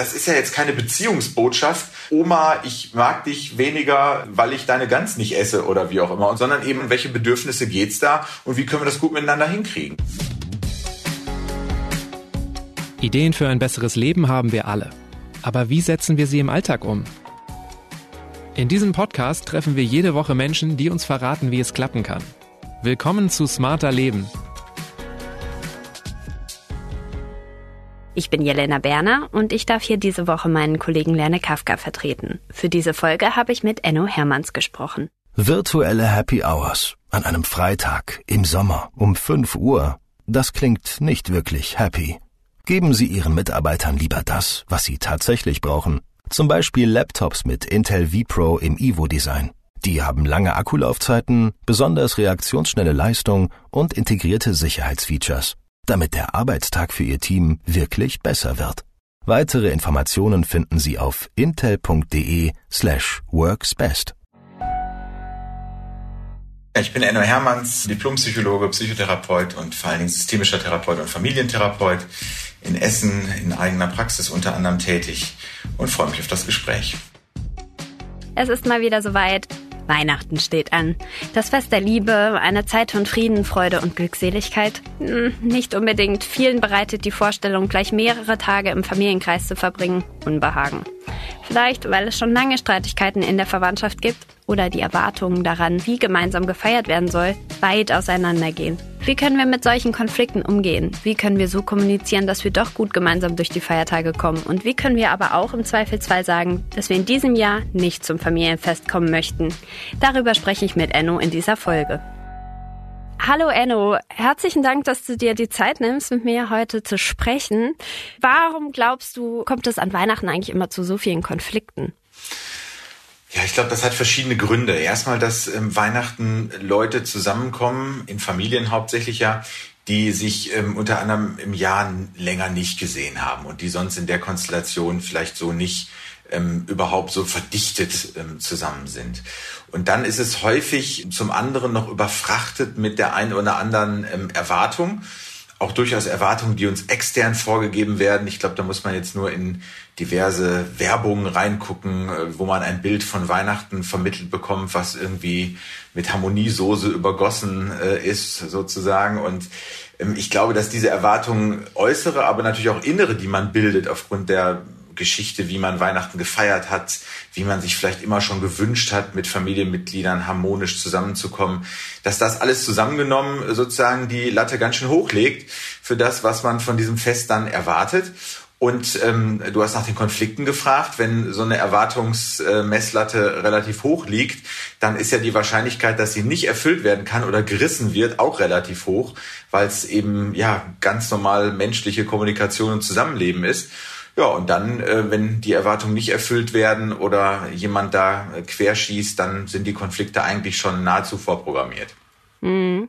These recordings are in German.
das ist ja jetzt keine Beziehungsbotschaft. Oma, ich mag dich weniger, weil ich deine Gans nicht esse oder wie auch immer, sondern eben, welche Bedürfnisse geht's da und wie können wir das gut miteinander hinkriegen. Ideen für ein besseres Leben haben wir alle. Aber wie setzen wir sie im Alltag um? In diesem Podcast treffen wir jede Woche Menschen, die uns verraten, wie es klappen kann. Willkommen zu Smarter Leben, Ich bin Jelena Berner und ich darf hier diese Woche meinen Kollegen Lerne Kafka vertreten. Für diese Folge habe ich mit Enno Hermanns gesprochen. Virtuelle Happy Hours an einem Freitag im Sommer um 5 Uhr. Das klingt nicht wirklich happy. Geben Sie Ihren Mitarbeitern lieber das, was sie tatsächlich brauchen. Zum Beispiel Laptops mit Intel vPro im Evo-Design. Die haben lange Akkulaufzeiten, besonders reaktionsschnelle Leistung und integrierte Sicherheitsfeatures damit der Arbeitstag für Ihr Team wirklich besser wird. Weitere Informationen finden Sie auf intel.de slash worksbest. Ich bin Enno Hermanns, Diplompsychologe, Psychotherapeut und vor allen Dingen systemischer Therapeut und Familientherapeut in Essen in eigener Praxis unter anderem tätig und freue mich auf das Gespräch. Es ist mal wieder soweit. Weihnachten steht an. Das Fest der Liebe, eine Zeit von Frieden, Freude und Glückseligkeit? Hm, nicht unbedingt. Vielen bereitet die Vorstellung, gleich mehrere Tage im Familienkreis zu verbringen, Unbehagen. Vielleicht, weil es schon lange Streitigkeiten in der Verwandtschaft gibt oder die Erwartungen daran, wie gemeinsam gefeiert werden soll, weit auseinandergehen. Wie können wir mit solchen Konflikten umgehen? Wie können wir so kommunizieren, dass wir doch gut gemeinsam durch die Feiertage kommen? Und wie können wir aber auch im Zweifelsfall sagen, dass wir in diesem Jahr nicht zum Familienfest kommen möchten? Darüber spreche ich mit Enno in dieser Folge. Hallo Enno, herzlichen Dank, dass du dir die Zeit nimmst, mit mir heute zu sprechen. Warum glaubst du, kommt es an Weihnachten eigentlich immer zu so vielen Konflikten? Ja, ich glaube, das hat verschiedene Gründe. Erstmal, dass ähm, Weihnachten Leute zusammenkommen, in Familien hauptsächlich ja, die sich ähm, unter anderem im Jahr länger nicht gesehen haben und die sonst in der Konstellation vielleicht so nicht ähm, überhaupt so verdichtet ähm, zusammen sind. Und dann ist es häufig zum anderen noch überfrachtet mit der einen oder anderen ähm, Erwartung. Auch durchaus Erwartungen, die uns extern vorgegeben werden. Ich glaube, da muss man jetzt nur in diverse Werbungen reingucken, äh, wo man ein Bild von Weihnachten vermittelt bekommt, was irgendwie mit Harmoniesoße übergossen äh, ist, sozusagen. Und ähm, ich glaube, dass diese Erwartungen äußere, aber natürlich auch innere, die man bildet aufgrund der Geschichte, wie man Weihnachten gefeiert hat, wie man sich vielleicht immer schon gewünscht hat, mit Familienmitgliedern harmonisch zusammenzukommen, dass das alles zusammengenommen sozusagen die Latte ganz schön hochlegt für das, was man von diesem Fest dann erwartet. Und ähm, du hast nach den Konflikten gefragt. Wenn so eine Erwartungsmesslatte relativ hoch liegt, dann ist ja die Wahrscheinlichkeit, dass sie nicht erfüllt werden kann oder gerissen wird, auch relativ hoch, weil es eben ja ganz normal menschliche Kommunikation und Zusammenleben ist. Ja, und dann, äh, wenn die Erwartungen nicht erfüllt werden oder jemand da äh, querschießt, dann sind die Konflikte eigentlich schon nahezu vorprogrammiert. Mhm.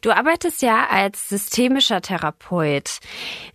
Du arbeitest ja als systemischer Therapeut.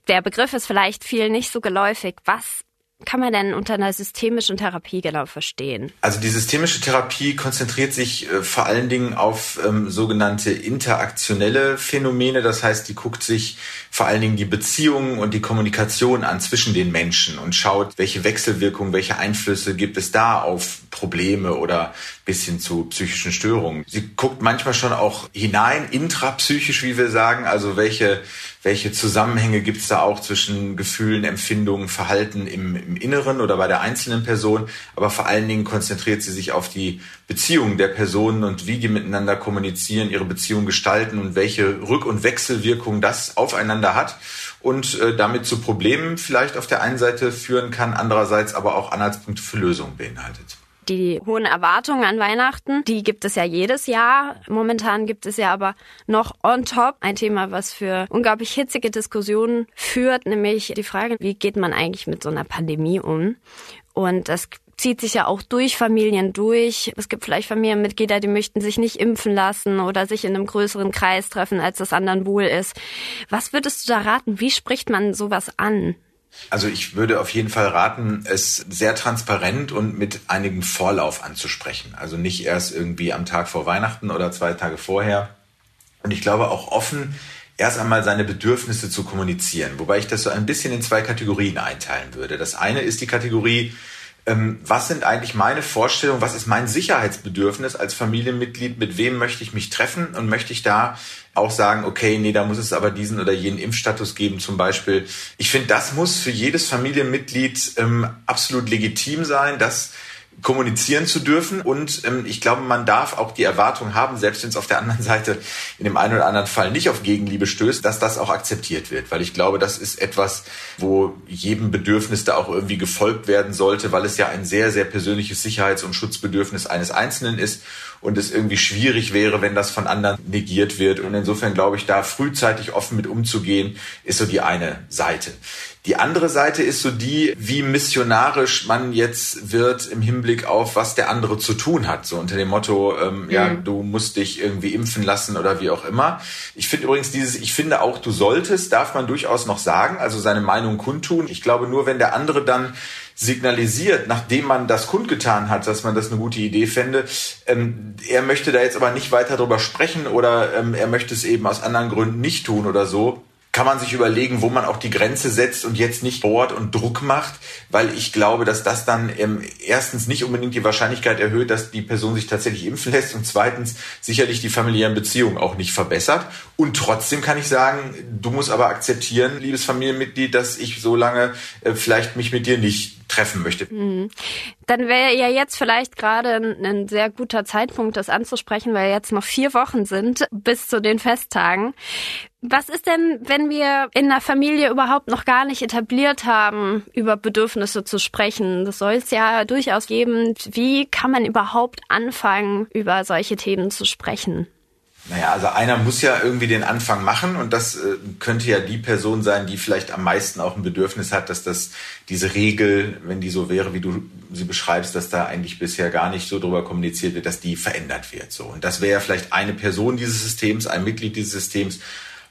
Der Begriff ist vielleicht vielen nicht so geläufig. Was kann man denn unter einer systemischen Therapie genau verstehen? Also die systemische Therapie konzentriert sich äh, vor allen Dingen auf ähm, sogenannte interaktionelle Phänomene. Das heißt, die guckt sich vor allen Dingen die Beziehungen und die Kommunikation an zwischen den Menschen und schaut, welche Wechselwirkungen, welche Einflüsse gibt es da auf Probleme oder bis hin zu psychischen Störungen. Sie guckt manchmal schon auch hinein, intrapsychisch, wie wir sagen, also welche welche Zusammenhänge gibt es da auch zwischen Gefühlen, Empfindungen, Verhalten im, im, Inneren oder bei der einzelnen Person. Aber vor allen Dingen konzentriert sie sich auf die Beziehungen der Personen und wie die miteinander kommunizieren, ihre Beziehung gestalten und welche Rück- und Wechselwirkung das aufeinander hat und äh, damit zu Problemen vielleicht auf der einen Seite führen kann, andererseits aber auch Anhaltspunkte für Lösungen beinhaltet die hohen Erwartungen an Weihnachten, die gibt es ja jedes Jahr. Momentan gibt es ja aber noch on top ein Thema, was für unglaublich hitzige Diskussionen führt, nämlich die Frage, wie geht man eigentlich mit so einer Pandemie um? Und das zieht sich ja auch durch Familien durch. Es gibt vielleicht Familienmitglieder, die möchten sich nicht impfen lassen oder sich in einem größeren Kreis treffen, als das anderen wohl ist. Was würdest du da raten? Wie spricht man sowas an? Also ich würde auf jeden Fall raten, es sehr transparent und mit einigem Vorlauf anzusprechen. Also nicht erst irgendwie am Tag vor Weihnachten oder zwei Tage vorher. Und ich glaube auch offen erst einmal seine Bedürfnisse zu kommunizieren. Wobei ich das so ein bisschen in zwei Kategorien einteilen würde. Das eine ist die Kategorie, ähm, was sind eigentlich meine Vorstellungen, was ist mein Sicherheitsbedürfnis als Familienmitglied, mit wem möchte ich mich treffen und möchte ich da auch sagen, okay, nee, da muss es aber diesen oder jenen Impfstatus geben zum Beispiel. Ich finde, das muss für jedes Familienmitglied ähm, absolut legitim sein, dass kommunizieren zu dürfen. Und ähm, ich glaube, man darf auch die Erwartung haben, selbst wenn es auf der anderen Seite in dem einen oder anderen Fall nicht auf Gegenliebe stößt, dass das auch akzeptiert wird. Weil ich glaube, das ist etwas, wo jedem Bedürfnis da auch irgendwie gefolgt werden sollte, weil es ja ein sehr, sehr persönliches Sicherheits- und Schutzbedürfnis eines Einzelnen ist und es irgendwie schwierig wäre, wenn das von anderen negiert wird. Und insofern glaube ich, da frühzeitig offen mit umzugehen, ist so die eine Seite. Die andere Seite ist so die, wie missionarisch man jetzt wird im Hinblick auf, was der andere zu tun hat. So unter dem Motto, ähm, mhm. ja, du musst dich irgendwie impfen lassen oder wie auch immer. Ich finde übrigens dieses, ich finde auch, du solltest, darf man durchaus noch sagen, also seine Meinung kundtun. Ich glaube nur, wenn der andere dann signalisiert, nachdem man das kundgetan hat, dass man das eine gute Idee fände. Ähm, er möchte da jetzt aber nicht weiter drüber sprechen oder ähm, er möchte es eben aus anderen Gründen nicht tun oder so kann man sich überlegen, wo man auch die Grenze setzt und jetzt nicht bohrt und Druck macht, weil ich glaube, dass das dann ähm, erstens nicht unbedingt die Wahrscheinlichkeit erhöht, dass die Person sich tatsächlich impfen lässt und zweitens sicherlich die familiären Beziehungen auch nicht verbessert. Und trotzdem kann ich sagen, du musst aber akzeptieren, liebes Familienmitglied, dass ich so lange äh, vielleicht mich mit dir nicht treffen möchte. Mhm. Dann wäre ja jetzt vielleicht gerade ein, ein, sehr guter Zeitpunkt, das anzusprechen, weil jetzt noch vier Wochen sind bis zu den Festtagen. Was ist denn, wenn wir in der Familie überhaupt noch gar nicht etabliert haben, über Bedürfnisse zu sprechen? Das soll es ja durchaus geben. Wie kann man überhaupt anfangen, über solche Themen zu sprechen? Naja, also einer muss ja irgendwie den Anfang machen und das äh, könnte ja die Person sein, die vielleicht am meisten auch ein Bedürfnis hat, dass das diese Regel, wenn die so wäre, wie du sie beschreibst, dass da eigentlich bisher gar nicht so drüber kommuniziert wird, dass die verändert wird. So und das wäre ja vielleicht eine Person dieses Systems, ein Mitglied dieses Systems.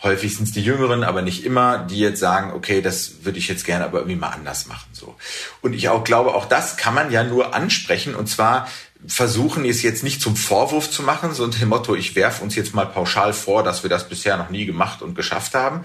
Häufig sind es die Jüngeren, aber nicht immer, die jetzt sagen, okay, das würde ich jetzt gerne aber irgendwie mal anders machen. So. Und ich auch glaube, auch das kann man ja nur ansprechen und zwar versuchen, es jetzt nicht zum Vorwurf zu machen, so unter dem Motto, ich werfe uns jetzt mal pauschal vor, dass wir das bisher noch nie gemacht und geschafft haben.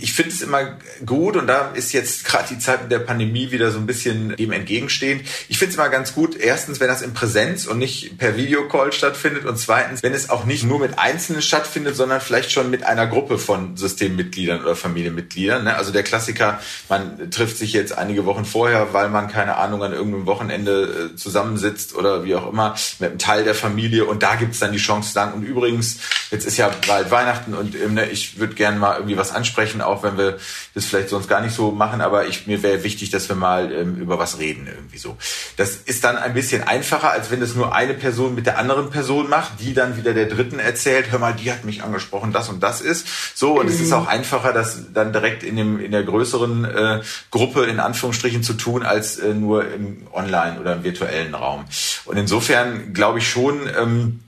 Ich finde es immer gut und da ist jetzt gerade die Zeit der Pandemie wieder so ein bisschen dem entgegenstehend. Ich finde es immer ganz gut, erstens, wenn das in Präsenz und nicht per Videocall stattfindet und zweitens, wenn es auch nicht nur mit Einzelnen stattfindet, sondern vielleicht schon mit einer Gruppe von Systemmitgliedern oder Familienmitgliedern. Ne? Also der Klassiker, man trifft sich jetzt einige Wochen vorher, weil man keine Ahnung an irgendeinem Wochenende äh, zusammensitzt oder wie auch immer immer mit einem Teil der Familie und da gibt es dann die Chance zu sagen, und übrigens, jetzt ist ja bald Weihnachten und ähm, ne, ich würde gerne mal irgendwie was ansprechen, auch wenn wir das vielleicht sonst gar nicht so machen, aber ich, mir wäre wichtig, dass wir mal ähm, über was reden irgendwie so. Das ist dann ein bisschen einfacher, als wenn das nur eine Person mit der anderen Person macht, die dann wieder der Dritten erzählt, hör mal, die hat mich angesprochen, das und das ist. So, und mhm. es ist mhm. auch einfacher, das dann direkt in, dem, in der größeren äh, Gruppe in Anführungsstrichen zu tun, als äh, nur im Online- oder im virtuellen Raum. Und insofern insofern glaube ich schon, ähm,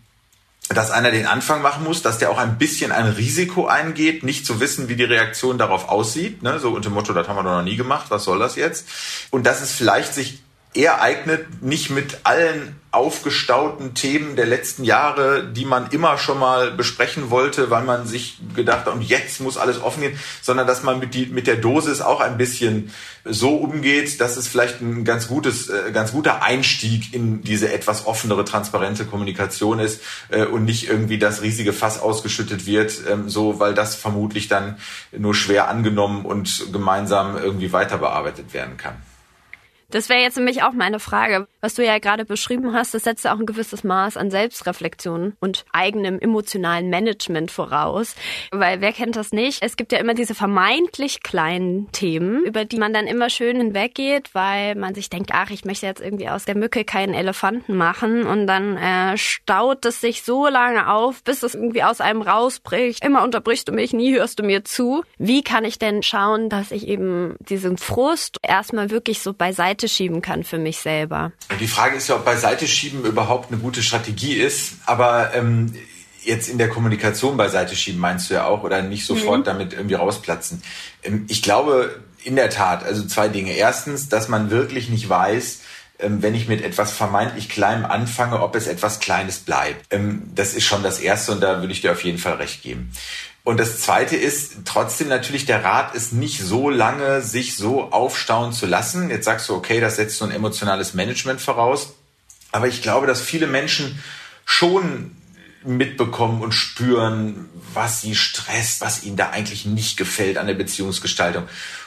dass einer den Anfang machen muss, dass der auch ein bisschen ein Risiko eingeht, nicht zu wissen, wie die Reaktion darauf aussieht. Ne? So unter dem Motto, das haben wir doch noch nie gemacht, was soll das jetzt? Und dass es vielleicht sich eher eignet, nicht mit allen aufgestauten Themen der letzten Jahre, die man immer schon mal besprechen wollte, weil man sich gedacht hat, und jetzt muss alles offen gehen, sondern dass man mit, die, mit der Dosis auch ein bisschen so umgeht, dass es vielleicht ein ganz gutes, äh, ganz guter Einstieg in diese etwas offenere, transparente Kommunikation ist äh, und nicht irgendwie das riesige Fass ausgeschüttet wird, ähm, so, weil das vermutlich dann nur schwer angenommen und gemeinsam irgendwie weiter bearbeitet werden kann. Das wäre jetzt nämlich auch meine Frage. Was du ja gerade beschrieben hast, das setzt auch ein gewisses Maß an Selbstreflexion und eigenem emotionalen Management voraus. Weil wer kennt das nicht? Es gibt ja immer diese vermeintlich kleinen Themen, über die man dann immer schön hinweggeht, weil man sich denkt, ach, ich möchte jetzt irgendwie aus der Mücke keinen Elefanten machen und dann äh, staut es sich so lange auf, bis es irgendwie aus einem rausbricht. Immer unterbrichst du mich, nie hörst du mir zu. Wie kann ich denn schauen, dass ich eben diesen Frust erstmal wirklich so beiseite Seite schieben kann für mich selber. Die Frage ist ja, ob beiseite schieben überhaupt eine gute Strategie ist. Aber ähm, jetzt in der Kommunikation beiseite schieben meinst du ja auch oder nicht sofort mhm. damit irgendwie rausplatzen. Ähm, ich glaube in der Tat, also zwei Dinge. Erstens, dass man wirklich nicht weiß, ähm, wenn ich mit etwas vermeintlich Kleinem anfange, ob es etwas Kleines bleibt. Ähm, das ist schon das Erste und da würde ich dir auf jeden Fall recht geben. Und das Zweite ist trotzdem natürlich, der Rat ist nicht so lange, sich so aufstauen zu lassen. Jetzt sagst du, okay, das setzt so ein emotionales Management voraus. Aber ich glaube, dass viele Menschen schon mitbekommen und spüren, was sie stresst, was ihnen da eigentlich nicht gefällt an der Beziehungsgestaltung.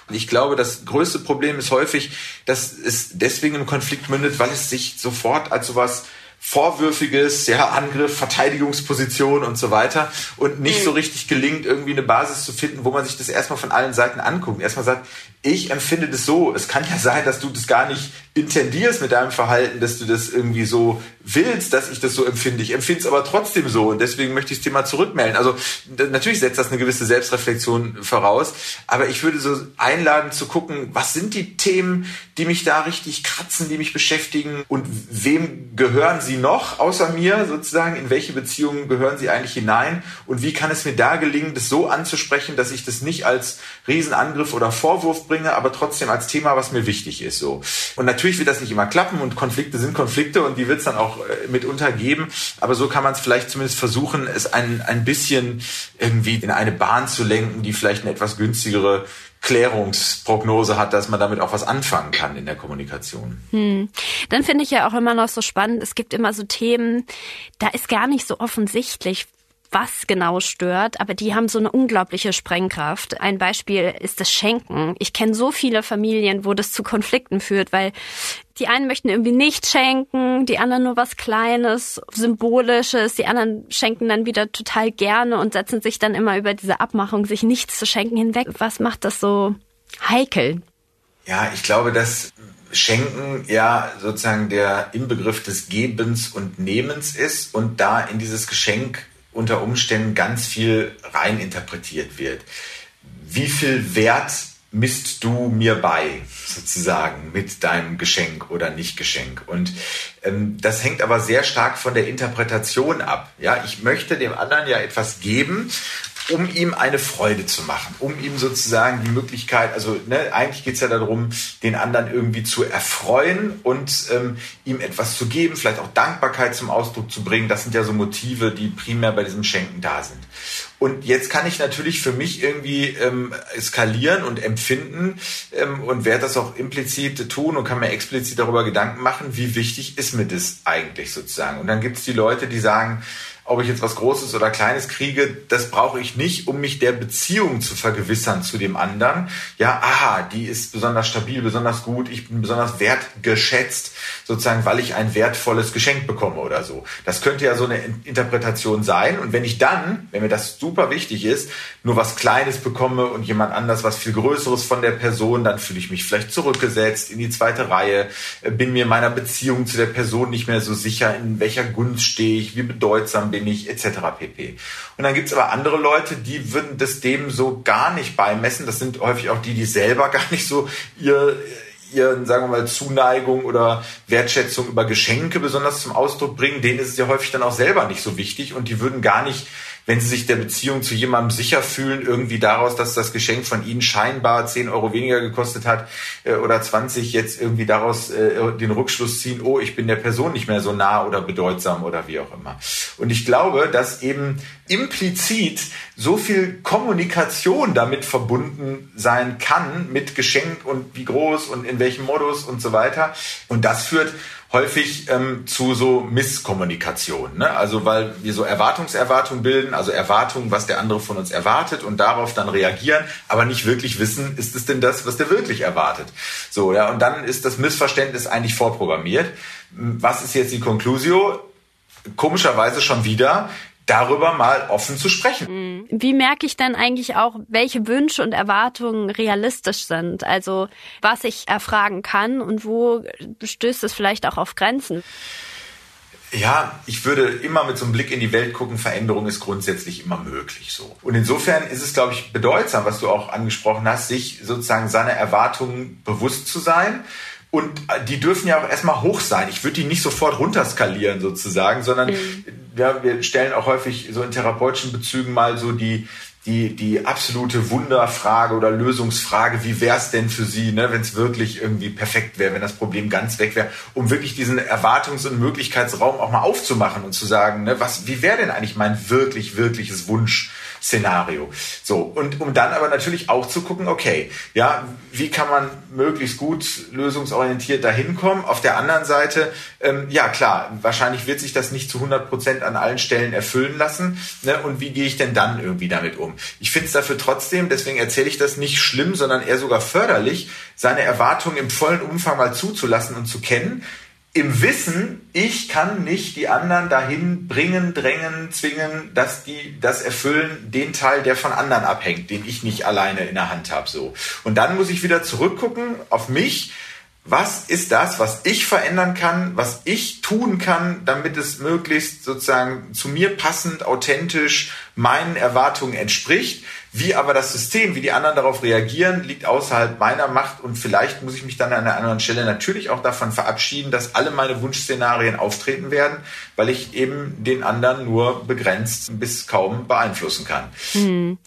Und ich glaube, das größte Problem ist häufig, dass es deswegen im Konflikt mündet, weil es sich sofort als sowas Vorwürfiges, ja, Angriff, Verteidigungsposition und so weiter und nicht mhm. so richtig gelingt, irgendwie eine Basis zu finden, wo man sich das erstmal von allen Seiten anguckt. Erstmal sagt, ich empfinde das so. Es kann ja sein, dass du das gar nicht intendierst mit deinem Verhalten, dass du das irgendwie so willst, dass ich das so empfinde. Ich empfinde es aber trotzdem so und deswegen möchte ich das Thema zurückmelden. Also natürlich setzt das eine gewisse Selbstreflexion voraus, aber ich würde so einladen zu gucken, was sind die Themen, die mich da richtig kratzen, die mich beschäftigen und wem gehören sie noch außer mir sozusagen? In welche Beziehungen gehören sie eigentlich hinein und wie kann es mir da gelingen, das so anzusprechen, dass ich das nicht als Riesenangriff oder Vorwurf bringe, aber trotzdem als Thema, was mir wichtig ist. So. Und natürlich wird das nicht immer klappen und Konflikte sind Konflikte und die wird es dann auch äh, mitunter geben. Aber so kann man es vielleicht zumindest versuchen, es ein, ein bisschen irgendwie in eine Bahn zu lenken, die vielleicht eine etwas günstigere Klärungsprognose hat, dass man damit auch was anfangen kann in der Kommunikation. Hm. Dann finde ich ja auch immer noch so spannend, es gibt immer so Themen, da ist gar nicht so offensichtlich, was genau stört, aber die haben so eine unglaubliche Sprengkraft. Ein Beispiel ist das Schenken. Ich kenne so viele Familien, wo das zu Konflikten führt, weil die einen möchten irgendwie nicht schenken, die anderen nur was Kleines, Symbolisches, die anderen schenken dann wieder total gerne und setzen sich dann immer über diese Abmachung, sich nichts zu schenken hinweg. Was macht das so heikel? Ja, ich glaube, dass Schenken ja sozusagen der Inbegriff des Gebens und Nehmens ist und da in dieses Geschenk unter Umständen ganz viel reininterpretiert wird. Wie viel Wert misst du mir bei, sozusagen, mit deinem Geschenk oder Nicht-Geschenk? Und ähm, das hängt aber sehr stark von der Interpretation ab. Ja, ich möchte dem anderen ja etwas geben um ihm eine Freude zu machen, um ihm sozusagen die Möglichkeit, also ne, eigentlich geht es ja darum, den anderen irgendwie zu erfreuen und ähm, ihm etwas zu geben, vielleicht auch Dankbarkeit zum Ausdruck zu bringen. Das sind ja so Motive, die primär bei diesem Schenken da sind. Und jetzt kann ich natürlich für mich irgendwie ähm, skalieren und empfinden ähm, und werde das auch implizit tun und kann mir explizit darüber Gedanken machen, wie wichtig ist mir das eigentlich sozusagen. Und dann gibt es die Leute, die sagen, ob ich jetzt was Großes oder Kleines kriege, das brauche ich nicht, um mich der Beziehung zu vergewissern zu dem anderen. Ja, aha, die ist besonders stabil, besonders gut, ich bin besonders wertgeschätzt, sozusagen, weil ich ein wertvolles Geschenk bekomme oder so. Das könnte ja so eine Interpretation sein. Und wenn ich dann, wenn mir das super wichtig ist, nur was Kleines bekomme und jemand anders was viel Größeres von der Person, dann fühle ich mich vielleicht zurückgesetzt in die zweite Reihe, bin mir meiner Beziehung zu der Person nicht mehr so sicher, in welcher Gunst stehe ich, wie bedeutsam bin ich, etc. pp. Und dann gibt es aber andere Leute, die würden das dem so gar nicht beimessen. Das sind häufig auch die, die selber gar nicht so ihr ihren, sagen wir mal, Zuneigung oder Wertschätzung über Geschenke besonders zum Ausdruck bringen, denen ist es ja häufig dann auch selber nicht so wichtig und die würden gar nicht wenn sie sich der Beziehung zu jemandem sicher fühlen, irgendwie daraus, dass das Geschenk von ihnen scheinbar 10 Euro weniger gekostet hat äh, oder 20, jetzt irgendwie daraus äh, den Rückschluss ziehen, oh, ich bin der Person nicht mehr so nah oder bedeutsam oder wie auch immer. Und ich glaube, dass eben implizit so viel Kommunikation damit verbunden sein kann mit Geschenk und wie groß und in welchem Modus und so weiter. Und das führt häufig ähm, zu so Misskommunikation. Ne? Also weil wir so Erwartungserwartungen bilden, also Erwartungen, was der andere von uns erwartet und darauf dann reagieren, aber nicht wirklich wissen, ist es denn das, was der wirklich erwartet. So, ja, und dann ist das Missverständnis eigentlich vorprogrammiert. Was ist jetzt die Conclusio? Komischerweise schon wieder, darüber mal offen zu sprechen. Mhm. Wie merke ich denn eigentlich auch, welche Wünsche und Erwartungen realistisch sind? Also was ich erfragen kann und wo stößt es vielleicht auch auf Grenzen? Ja, ich würde immer mit so einem Blick in die Welt gucken, Veränderung ist grundsätzlich immer möglich so. Und insofern ist es, glaube ich, bedeutsam, was du auch angesprochen hast, sich sozusagen seiner Erwartungen bewusst zu sein und äh, die dürfen ja auch erstmal hoch sein. Ich würde die nicht sofort runterskalieren sozusagen, sondern mhm. ja, wir stellen auch häufig so in therapeutischen Bezügen mal so die, die, die absolute Wunderfrage oder Lösungsfrage, wie wäre es denn für Sie, ne, wenn es wirklich irgendwie perfekt wäre, wenn das Problem ganz weg wäre, um wirklich diesen Erwartungs- und Möglichkeitsraum auch mal aufzumachen und zu sagen, ne, was, wie wäre denn eigentlich mein wirklich, wirkliches Wunsch? Szenario. So, und um dann aber natürlich auch zu gucken, okay, ja, wie kann man möglichst gut lösungsorientiert dahin kommen? Auf der anderen Seite, ähm, ja klar, wahrscheinlich wird sich das nicht zu 100 Prozent an allen Stellen erfüllen lassen. Ne? Und wie gehe ich denn dann irgendwie damit um? Ich finde es dafür trotzdem, deswegen erzähle ich das nicht schlimm, sondern eher sogar förderlich, seine Erwartungen im vollen Umfang mal zuzulassen und zu kennen im Wissen, ich kann nicht die anderen dahin bringen, drängen, zwingen, dass die das erfüllen, den Teil, der von anderen abhängt, den ich nicht alleine in der Hand habe. So. Und dann muss ich wieder zurückgucken auf mich. Was ist das, was ich verändern kann, was ich tun kann, damit es möglichst sozusagen zu mir passend, authentisch meinen Erwartungen entspricht? Wie aber das System, wie die anderen darauf reagieren, liegt außerhalb meiner Macht und vielleicht muss ich mich dann an einer anderen Stelle natürlich auch davon verabschieden, dass alle meine Wunschszenarien auftreten werden, weil ich eben den anderen nur begrenzt bis kaum beeinflussen kann. Hm.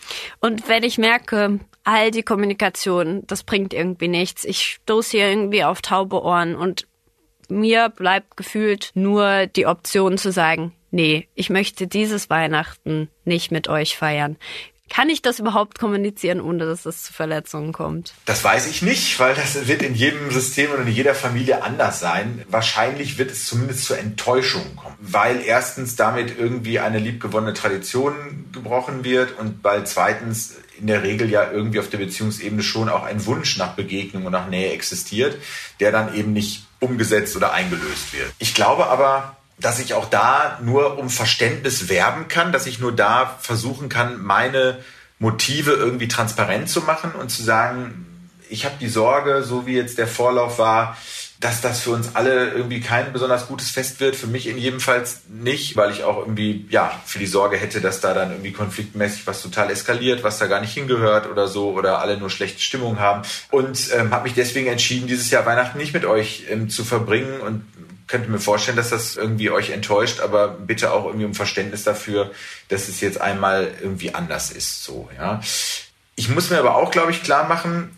Und wenn ich merke, all die Kommunikation, das bringt irgendwie nichts, ich stoße hier irgendwie auf taube Ohren und mir bleibt gefühlt nur die Option zu sagen, nee, ich möchte dieses Weihnachten nicht mit euch feiern. Kann ich das überhaupt kommunizieren, ohne dass es zu Verletzungen kommt? Das weiß ich nicht, weil das wird in jedem System und in jeder Familie anders sein. Wahrscheinlich wird es zumindest zur Enttäuschung kommen, weil erstens damit irgendwie eine liebgewonnene Tradition gebrochen wird und weil zweitens in der Regel ja irgendwie auf der Beziehungsebene schon auch ein Wunsch nach Begegnung und nach Nähe existiert, der dann eben nicht umgesetzt oder eingelöst wird. Ich glaube aber, dass ich auch da nur um Verständnis werben kann, dass ich nur da versuchen kann, meine Motive irgendwie transparent zu machen und zu sagen, ich habe die Sorge, so wie jetzt der Vorlauf war, dass das für uns alle irgendwie kein besonders gutes Fest wird. Für mich in jedem Fall nicht, weil ich auch irgendwie, ja, für die Sorge hätte, dass da dann irgendwie konfliktmäßig was total eskaliert, was da gar nicht hingehört oder so oder alle nur schlechte Stimmung haben. Und ähm, habe mich deswegen entschieden, dieses Jahr Weihnachten nicht mit euch ähm, zu verbringen und könnte mir vorstellen, dass das irgendwie euch enttäuscht, aber bitte auch irgendwie um Verständnis dafür, dass es jetzt einmal irgendwie anders ist, so, ja. Ich muss mir aber auch, glaube ich, klar machen,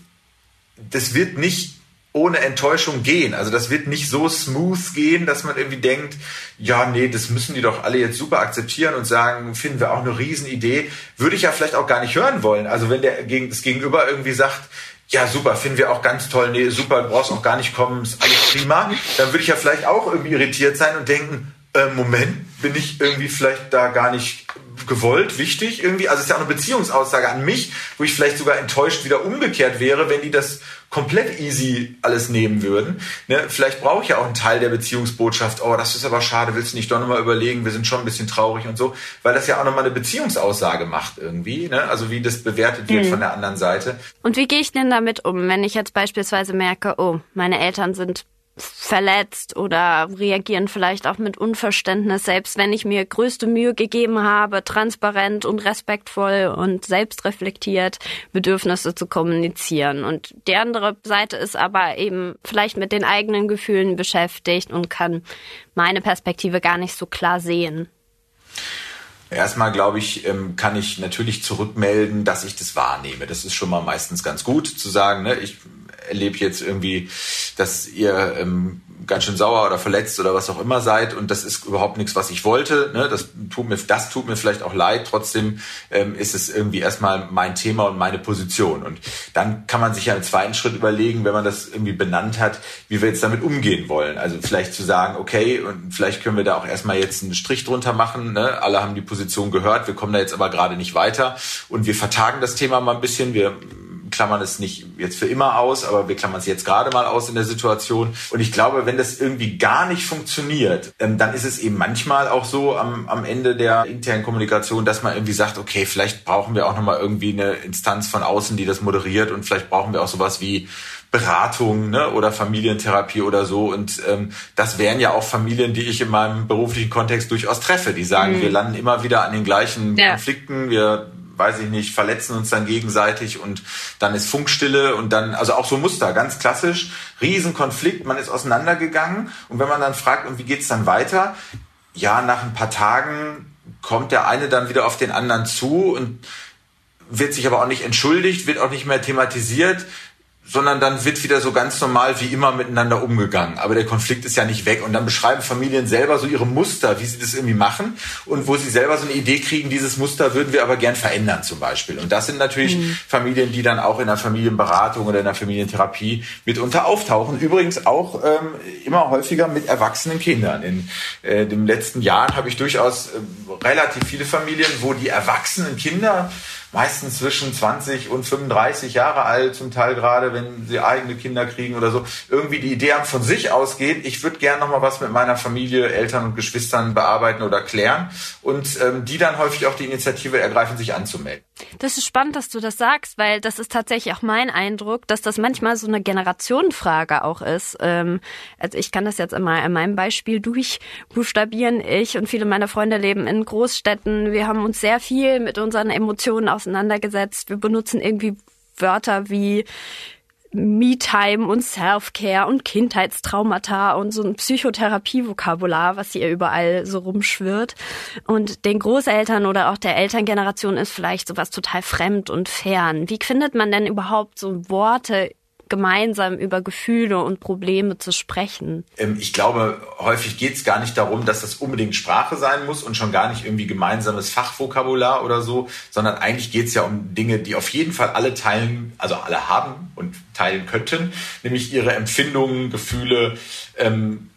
das wird nicht ohne Enttäuschung gehen. Also das wird nicht so smooth gehen, dass man irgendwie denkt, ja, nee, das müssen die doch alle jetzt super akzeptieren und sagen, finden wir auch eine Riesenidee. Würde ich ja vielleicht auch gar nicht hören wollen. Also wenn der das Gegenüber irgendwie sagt, ja, super, finden wir auch ganz toll. Nee, super, du brauchst auch gar nicht kommen, ist alles prima. Dann würde ich ja vielleicht auch irgendwie irritiert sein und denken, äh, Moment, bin ich irgendwie vielleicht da gar nicht gewollt, wichtig irgendwie. Also es ist ja auch eine Beziehungsaussage an mich, wo ich vielleicht sogar enttäuscht wieder umgekehrt wäre, wenn die das komplett easy alles nehmen würden. Ne? Vielleicht brauche ich ja auch einen Teil der Beziehungsbotschaft, oh, das ist aber schade, willst du nicht doch nochmal überlegen, wir sind schon ein bisschen traurig und so, weil das ja auch nochmal eine Beziehungsaussage macht irgendwie, ne? also wie das bewertet wird mhm. von der anderen Seite. Und wie gehe ich denn damit um, wenn ich jetzt beispielsweise merke, oh, meine Eltern sind verletzt oder reagieren vielleicht auch mit Unverständnis, selbst wenn ich mir größte Mühe gegeben habe, transparent und respektvoll und selbstreflektiert Bedürfnisse zu kommunizieren. Und die andere Seite ist aber eben vielleicht mit den eigenen Gefühlen beschäftigt und kann meine Perspektive gar nicht so klar sehen. Erstmal, glaube ich, ähm, kann ich natürlich zurückmelden, dass ich das wahrnehme. Das ist schon mal meistens ganz gut zu sagen. Ne? Ich erlebe jetzt irgendwie, dass ihr ähm, ganz schön sauer oder verletzt oder was auch immer seid und das ist überhaupt nichts, was ich wollte. Ne? Das tut mir, das tut mir vielleicht auch leid. Trotzdem ähm, ist es irgendwie erstmal mein Thema und meine Position. Und dann kann man sich ja im zweiten Schritt überlegen, wenn man das irgendwie benannt hat, wie wir jetzt damit umgehen wollen. Also vielleicht zu sagen, okay, und vielleicht können wir da auch erstmal jetzt einen Strich drunter machen. Ne? Alle haben die Position gehört, wir kommen da jetzt aber gerade nicht weiter und wir vertagen das Thema mal ein bisschen. Wir klammern es nicht jetzt für immer aus, aber wir klammern es jetzt gerade mal aus in der Situation. Und ich glaube, wenn das irgendwie gar nicht funktioniert, ähm, dann ist es eben manchmal auch so am, am Ende der internen Kommunikation, dass man irgendwie sagt, okay, vielleicht brauchen wir auch nochmal irgendwie eine Instanz von außen, die das moderiert und vielleicht brauchen wir auch sowas wie Beratung ne, oder Familientherapie oder so. Und ähm, das wären ja auch Familien, die ich in meinem beruflichen Kontext durchaus treffe, die sagen, mhm. wir landen immer wieder an den gleichen ja. Konflikten, wir weiß ich nicht, verletzen uns dann gegenseitig und dann ist Funkstille und dann, also auch so Muster, ganz klassisch, Riesenkonflikt, man ist auseinandergegangen und wenn man dann fragt, und wie geht's dann weiter? Ja, nach ein paar Tagen kommt der eine dann wieder auf den anderen zu und wird sich aber auch nicht entschuldigt, wird auch nicht mehr thematisiert, sondern dann wird wieder so ganz normal wie immer miteinander umgegangen. Aber der Konflikt ist ja nicht weg. Und dann beschreiben Familien selber so ihre Muster, wie sie das irgendwie machen und wo sie selber so eine Idee kriegen, dieses Muster würden wir aber gern verändern zum Beispiel. Und das sind natürlich mhm. Familien, die dann auch in der Familienberatung oder in der Familientherapie mitunter auftauchen. Übrigens auch ähm, immer häufiger mit erwachsenen Kindern. In äh, den letzten Jahren habe ich durchaus äh, relativ viele Familien, wo die erwachsenen Kinder meistens zwischen 20 und 35 Jahre alt, zum Teil gerade, wenn sie eigene Kinder kriegen oder so, irgendwie die Idee haben, von sich ausgeht, ich würde gerne noch mal was mit meiner Familie, Eltern und Geschwistern bearbeiten oder klären und ähm, die dann häufig auch die Initiative ergreifen, sich anzumelden. Das ist spannend, dass du das sagst, weil das ist tatsächlich auch mein Eindruck, dass das manchmal so eine Generationenfrage auch ist. Ähm, also ich kann das jetzt immer in meinem Beispiel durchbuchstabieren. Ich und viele meiner Freunde leben in Großstädten. Wir haben uns sehr viel mit unseren Emotionen auseinandergesetzt. Wir benutzen irgendwie Wörter wie Me-Time und Self-Care und Kindheitstraumata und so ein Psychotherapie-Vokabular, was hier überall so rumschwirrt. Und den Großeltern oder auch der Elterngeneration ist vielleicht sowas total fremd und fern. Wie findet man denn überhaupt so Worte gemeinsam über Gefühle und Probleme zu sprechen? Ähm, ich glaube, häufig geht es gar nicht darum, dass das unbedingt Sprache sein muss und schon gar nicht irgendwie gemeinsames Fachvokabular oder so, sondern eigentlich geht es ja um Dinge, die auf jeden Fall alle teilen, also alle haben und teilen könnten, nämlich ihre Empfindungen, Gefühle, ähm,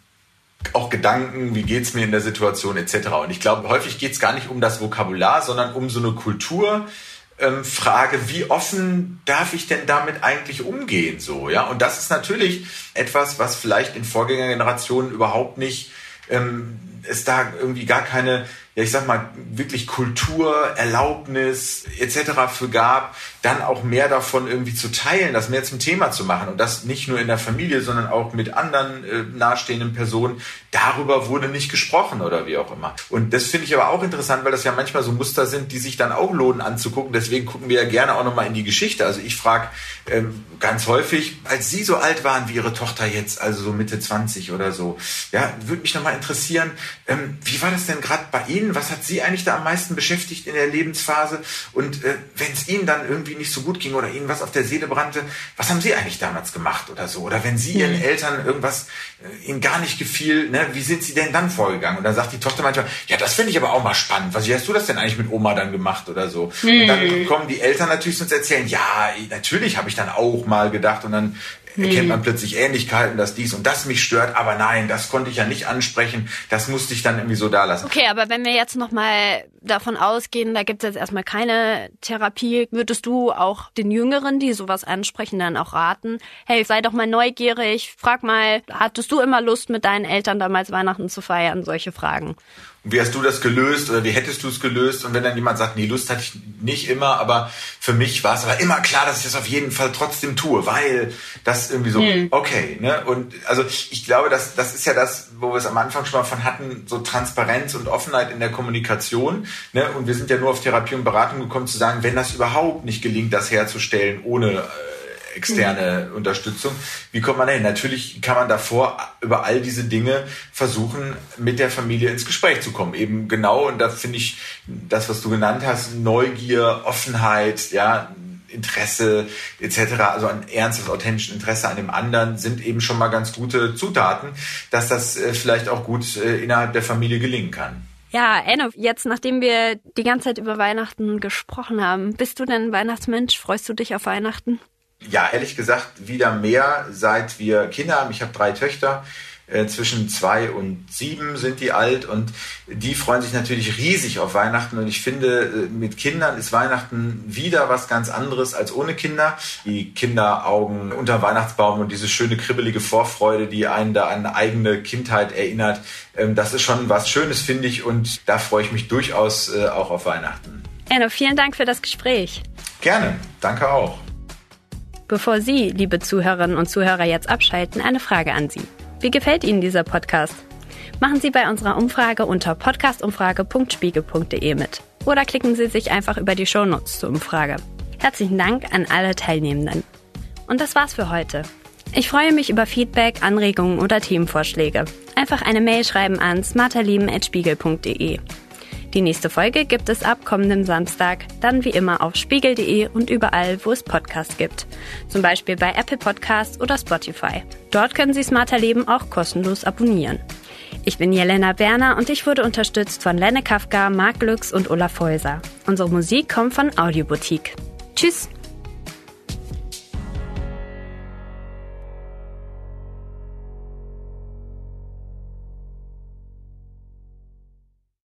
auch Gedanken, wie geht's mir in der Situation etc. Und ich glaube, häufig geht es gar nicht um das Vokabular, sondern um so eine Kultur, ähm, Frage, wie offen darf ich denn damit eigentlich umgehen? So, ja. Und das ist natürlich etwas, was vielleicht in Vorgängergenerationen überhaupt nicht, ähm, es da irgendwie gar keine ja, ich sag mal, wirklich Kultur, Erlaubnis etc. für gab, dann auch mehr davon irgendwie zu teilen, das mehr zum Thema zu machen und das nicht nur in der Familie, sondern auch mit anderen äh, nahestehenden Personen. Darüber wurde nicht gesprochen oder wie auch immer. Und das finde ich aber auch interessant, weil das ja manchmal so Muster sind, die sich dann auch lohnen anzugucken. Deswegen gucken wir ja gerne auch nochmal in die Geschichte. Also ich frage ähm, ganz häufig, als Sie so alt waren wie Ihre Tochter jetzt, also so Mitte 20 oder so, ja, würde mich nochmal interessieren, ähm, wie war das denn gerade bei Ihnen? Was hat Sie eigentlich da am meisten beschäftigt in der Lebensphase? Und äh, wenn es Ihnen dann irgendwie nicht so gut ging oder Ihnen was auf der Seele brannte, was haben Sie eigentlich damals gemacht oder so? Oder wenn Sie Ihren mhm. Eltern irgendwas äh, Ihnen gar nicht gefiel, ne, wie sind Sie denn dann vorgegangen? Und dann sagt die Tochter manchmal, ja, das finde ich aber auch mal spannend. Was, wie hast du das denn eigentlich mit Oma dann gemacht oder so? Mhm. Und dann mhm. kommen die Eltern natürlich uns erzählen, ja, natürlich habe ich dann auch mal gedacht und dann erkennt man plötzlich Ähnlichkeiten, dass dies und das mich stört, aber nein, das konnte ich ja nicht ansprechen, das musste ich dann irgendwie so da lassen. Okay, aber wenn wir jetzt nochmal davon ausgehen, da gibt es jetzt erstmal keine Therapie, würdest du auch den Jüngeren, die sowas ansprechen, dann auch raten, hey, sei doch mal neugierig, frag mal, hattest du immer Lust mit deinen Eltern damals Weihnachten zu feiern, solche Fragen? Wie hast du das gelöst oder wie hättest du es gelöst? Und wenn dann jemand sagt, nee, Lust hatte ich nicht immer, aber für mich war es aber immer klar, dass ich das auf jeden Fall trotzdem tue, weil das irgendwie so, mhm. okay, ne? Und also ich glaube, dass das ist ja das, wo wir es am Anfang schon mal von hatten, so Transparenz und Offenheit in der Kommunikation. Ne? Und wir sind ja nur auf Therapie und Beratung gekommen zu sagen, wenn das überhaupt nicht gelingt, das herzustellen ohne äh, externe mhm. Unterstützung. Wie kommt man dahin? Natürlich kann man davor über all diese Dinge versuchen, mit der Familie ins Gespräch zu kommen. Eben genau, und da finde ich das, was du genannt hast, Neugier, Offenheit, ja, Interesse etc., also ein ernstes, authentisches Interesse an dem anderen, sind eben schon mal ganz gute Zutaten, dass das äh, vielleicht auch gut äh, innerhalb der Familie gelingen kann. Ja, Enno, jetzt nachdem wir die ganze Zeit über Weihnachten gesprochen haben, bist du denn ein Weihnachtsmensch? Freust du dich auf Weihnachten? Ja, ehrlich gesagt, wieder mehr, seit wir Kinder haben. Ich habe drei Töchter. Äh, zwischen zwei und sieben sind die alt und die freuen sich natürlich riesig auf Weihnachten und ich finde, äh, mit Kindern ist Weihnachten wieder was ganz anderes als ohne Kinder. Die Kinderaugen unter Weihnachtsbaum und diese schöne kribbelige Vorfreude, die einen da an eigene Kindheit erinnert, ähm, das ist schon was Schönes, finde ich und da freue ich mich durchaus äh, auch auf Weihnachten. Enno, vielen Dank für das Gespräch. Gerne, danke auch. Bevor Sie, liebe Zuhörerinnen und Zuhörer, jetzt abschalten, eine Frage an Sie. Wie gefällt Ihnen dieser Podcast? Machen Sie bei unserer Umfrage unter podcastumfrage.spiegel.de mit. Oder klicken Sie sich einfach über die Shownotes zur Umfrage. Herzlichen Dank an alle Teilnehmenden. Und das war's für heute. Ich freue mich über Feedback, Anregungen oder Themenvorschläge. Einfach eine Mail schreiben an smarterleben.spiegel.de. Die nächste Folge gibt es ab kommendem Samstag, dann wie immer auf spiegel.de und überall, wo es Podcasts gibt. Zum Beispiel bei Apple Podcasts oder Spotify. Dort können Sie Smarter Leben auch kostenlos abonnieren. Ich bin Jelena Berner und ich wurde unterstützt von Lenne Kafka, Marc Lux und Olaf Häuser. Unsere Musik kommt von Audioboutique. Tschüss!